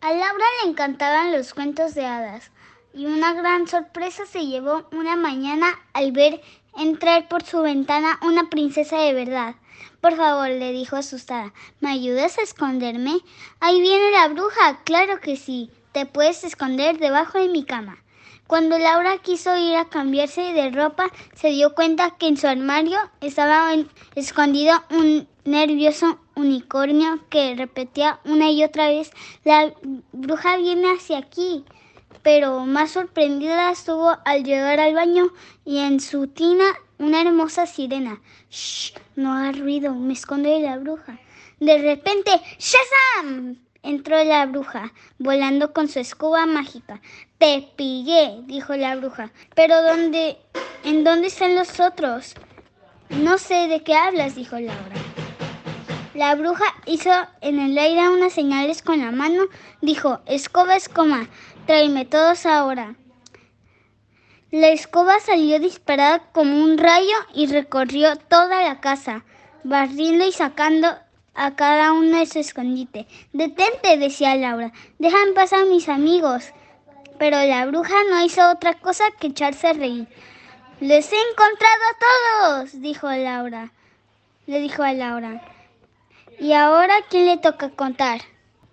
A Laura le encantaban los cuentos de hadas y una gran sorpresa se llevó una mañana al ver entrar por su ventana una princesa de verdad. Por favor, le dijo asustada, ¿me ayudas a esconderme? Ahí viene la bruja, claro que sí. Te puedes esconder debajo de mi cama. Cuando Laura quiso ir a cambiarse de ropa, se dio cuenta que en su armario estaba escondido un nervioso unicornio que repetía una y otra vez, la bruja viene hacia aquí. Pero más sorprendida estuvo al llegar al baño y en su tina una hermosa sirena. Shh, no hagas ruido, me esconde la bruja. De repente, ¡Shazam! Entró la bruja, volando con su escoba mágica. Te pillé, dijo la bruja. Pero ¿dónde? ¿En dónde están los otros? No sé de qué hablas, dijo Laura. La bruja hizo en el aire unas señales con la mano. Dijo, escoba, escoba, tráeme todos ahora. La escoba salió disparada como un rayo y recorrió toda la casa, barriendo y sacando a cada uno de su escondite. Detente, decía Laura, dejan pasar a mis amigos. Pero la bruja no hizo otra cosa que echarse a reír. Les he encontrado a todos, dijo Laura. Le dijo a Laura. ¿Y ahora quién le toca contar?